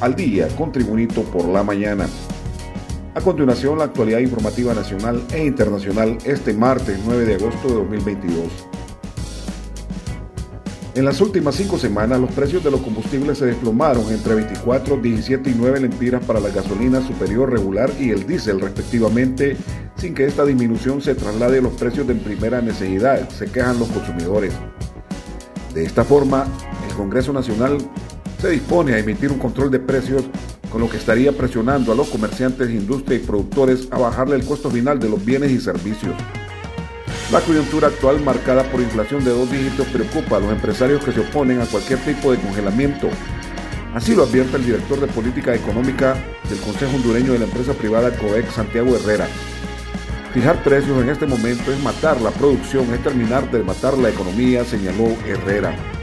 al día con Tribunito por la mañana. A continuación, la actualidad informativa nacional e internacional este martes 9 de agosto de 2022. En las últimas cinco semanas, los precios de los combustibles se desplomaron entre 24, 17 y 9 lempiras para la gasolina superior regular y el diésel, respectivamente, sin que esta disminución se traslade a los precios de primera necesidad, se quejan los consumidores. De esta forma, el Congreso Nacional se dispone a emitir un control de precios con lo que estaría presionando a los comerciantes, industria y productores a bajarle el costo final de los bienes y servicios. La coyuntura actual marcada por inflación de dos dígitos preocupa a los empresarios que se oponen a cualquier tipo de congelamiento. Así lo advierte el director de política económica del Consejo Hondureño de la empresa privada COEC, Santiago Herrera. Fijar precios en este momento es matar la producción, es terminar de matar la economía, señaló Herrera.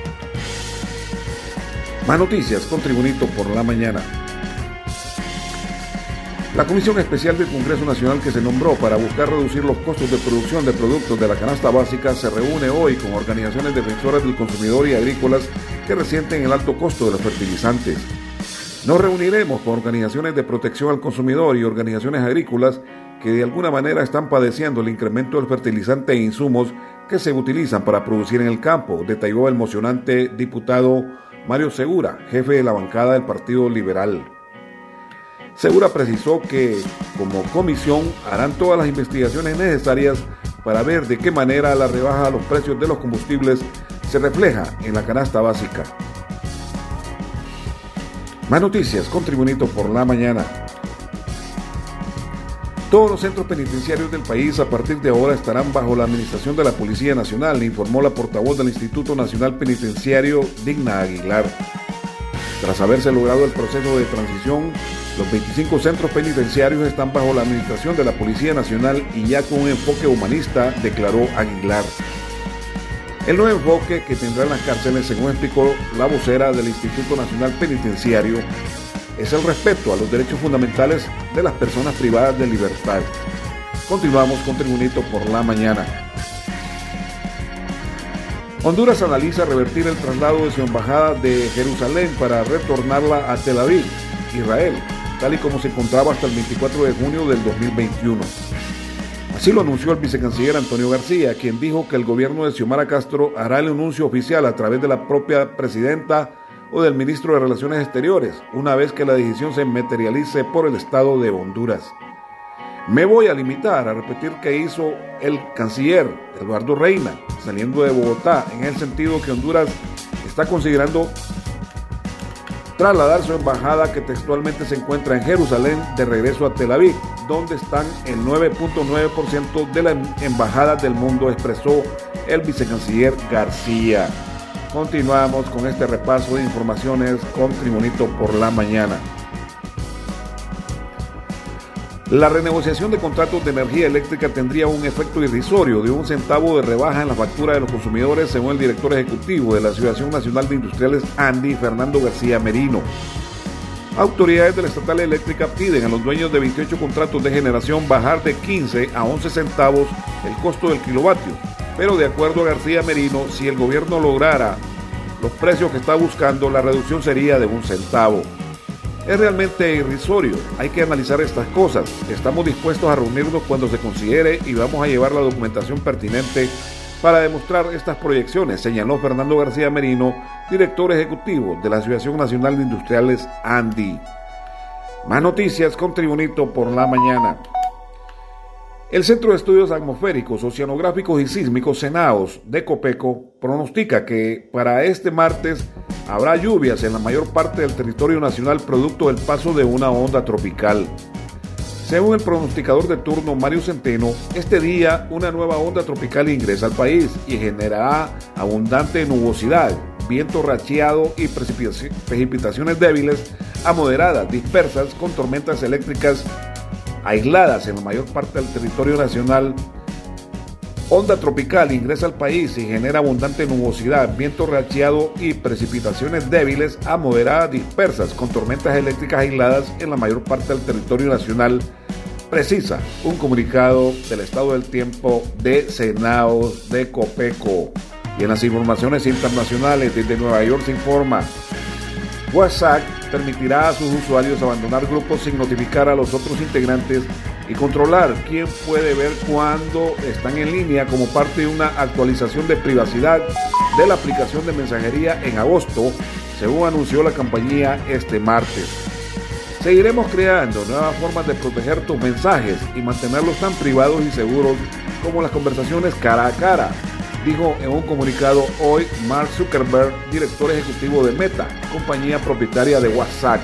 Más noticias con Tribunito por la mañana. La Comisión Especial del Congreso Nacional que se nombró para buscar reducir los costos de producción de productos de la canasta básica se reúne hoy con organizaciones defensoras del consumidor y agrícolas que resienten el alto costo de los fertilizantes. Nos reuniremos con organizaciones de protección al consumidor y organizaciones agrícolas que de alguna manera están padeciendo el incremento del fertilizante e insumos que se utilizan para producir en el campo, detalló el emocionante diputado Mario Segura, jefe de la bancada del Partido Liberal. Segura precisó que, como comisión, harán todas las investigaciones necesarias para ver de qué manera la rebaja a los precios de los combustibles se refleja en la canasta básica. Más noticias con Tribunito por la mañana. Todos los centros penitenciarios del país a partir de ahora estarán bajo la administración de la Policía Nacional, informó la portavoz del Instituto Nacional Penitenciario, Digna Aguilar. Tras haberse logrado el proceso de transición, los 25 centros penitenciarios están bajo la administración de la Policía Nacional y ya con un enfoque humanista, declaró Aguilar. El nuevo enfoque que tendrá en las cárceles, según explicó la vocera del Instituto Nacional Penitenciario, es el respeto a los derechos fundamentales de las personas privadas de libertad. Continuamos con Tribunito por la mañana. Honduras analiza revertir el traslado de su embajada de Jerusalén para retornarla a Tel Aviv, Israel, tal y como se encontraba hasta el 24 de junio del 2021. Así lo anunció el vicecanciller Antonio García, quien dijo que el gobierno de Xiomara Castro hará el anuncio oficial a través de la propia presidenta o del ministro de Relaciones Exteriores, una vez que la decisión se materialice por el Estado de Honduras. Me voy a limitar a repetir que hizo el canciller Eduardo Reina, saliendo de Bogotá, en el sentido que Honduras está considerando trasladar su embajada que textualmente se encuentra en Jerusalén de regreso a Tel Aviv, donde están el 9.9% de las embajadas del mundo, expresó el vicecanciller García. Continuamos con este repaso de informaciones con Tribunito por la mañana. La renegociación de contratos de energía eléctrica tendría un efecto irrisorio de un centavo de rebaja en la factura de los consumidores, según el director ejecutivo de la Asociación Nacional de Industriales Andy, Fernando García Merino. Autoridades de la estatal eléctrica piden a los dueños de 28 contratos de generación bajar de 15 a 11 centavos el costo del kilovatio pero de acuerdo a García Merino, si el gobierno lograra los precios que está buscando, la reducción sería de un centavo. Es realmente irrisorio, hay que analizar estas cosas. Estamos dispuestos a reunirnos cuando se considere y vamos a llevar la documentación pertinente para demostrar estas proyecciones, señaló Fernando García Merino, director ejecutivo de la Asociación Nacional de Industriales ANDI. Más noticias con Tribunito por la mañana. El Centro de Estudios Atmosféricos, Oceanográficos y Sísmicos CENAOS de Copeco pronostica que para este martes habrá lluvias en la mayor parte del territorio nacional producto del paso de una onda tropical. Según el pronosticador de turno Mario Centeno, este día una nueva onda tropical ingresa al país y generará abundante nubosidad, viento racheado y precipitaciones débiles a moderadas dispersas con tormentas eléctricas aisladas en la mayor parte del territorio nacional. Onda tropical ingresa al país y genera abundante nubosidad, viento racheado y precipitaciones débiles a moderadas dispersas con tormentas eléctricas aisladas en la mayor parte del territorio nacional. Precisa un comunicado del estado del tiempo de Senaos de Copeco. Y en las informaciones internacionales desde Nueva York se informa WhatsApp permitirá a sus usuarios abandonar grupos sin notificar a los otros integrantes y controlar quién puede ver cuándo están en línea como parte de una actualización de privacidad de la aplicación de mensajería en agosto, según anunció la compañía este martes. Seguiremos creando nuevas formas de proteger tus mensajes y mantenerlos tan privados y seguros como las conversaciones cara a cara, dijo en un comunicado hoy Mark Zuckerberg, director ejecutivo de Meta, compañía propietaria de WhatsApp.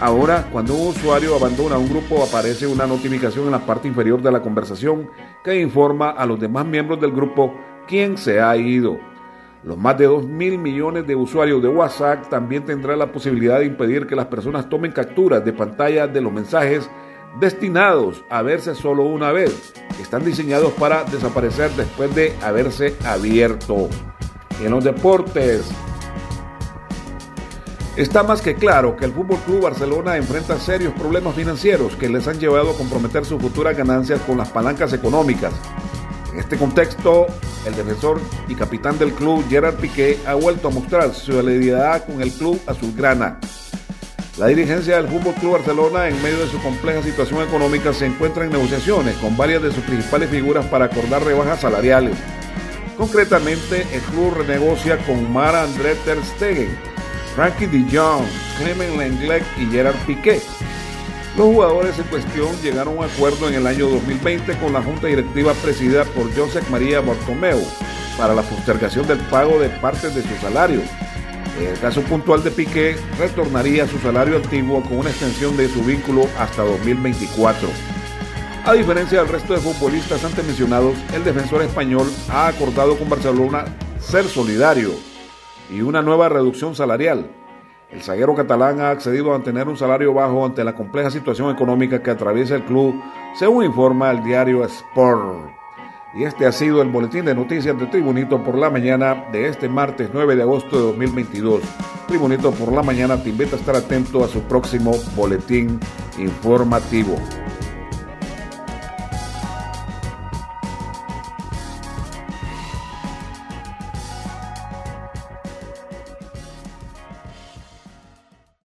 Ahora, cuando un usuario abandona un grupo, aparece una notificación en la parte inferior de la conversación que informa a los demás miembros del grupo quién se ha ido. Los más de 2 mil millones de usuarios de WhatsApp también tendrán la posibilidad de impedir que las personas tomen capturas de pantalla de los mensajes destinados a verse solo una vez. Están diseñados para desaparecer después de haberse abierto. En los deportes, Está más que claro que el Fútbol Club Barcelona enfrenta serios problemas financieros que les han llevado a comprometer sus futuras ganancias con las palancas económicas. En este contexto, el defensor y capitán del club, Gerard Piqué, ha vuelto a mostrar su solidaridad con el club azulgrana. La dirigencia del Fútbol Club Barcelona, en medio de su compleja situación económica, se encuentra en negociaciones con varias de sus principales figuras para acordar rebajas salariales. Concretamente, el club renegocia con Mara André Ter Stegen, Frankie de Clement Lenglet y Gerard Piqué. Los jugadores en cuestión llegaron a un acuerdo en el año 2020 con la junta directiva presidida por Josep María Bartomeu para la postergación del pago de partes de su salario. El caso puntual de Piqué, retornaría a su salario antiguo con una extensión de su vínculo hasta 2024. A diferencia del resto de futbolistas antes mencionados, el defensor español ha acordado con Barcelona ser solidario y una nueva reducción salarial. El zaguero catalán ha accedido a mantener un salario bajo ante la compleja situación económica que atraviesa el club, según informa el diario Sport. Y este ha sido el boletín de noticias de Tribunito por la mañana de este martes 9 de agosto de 2022. Tribunito por la mañana te invita a estar atento a su próximo boletín informativo.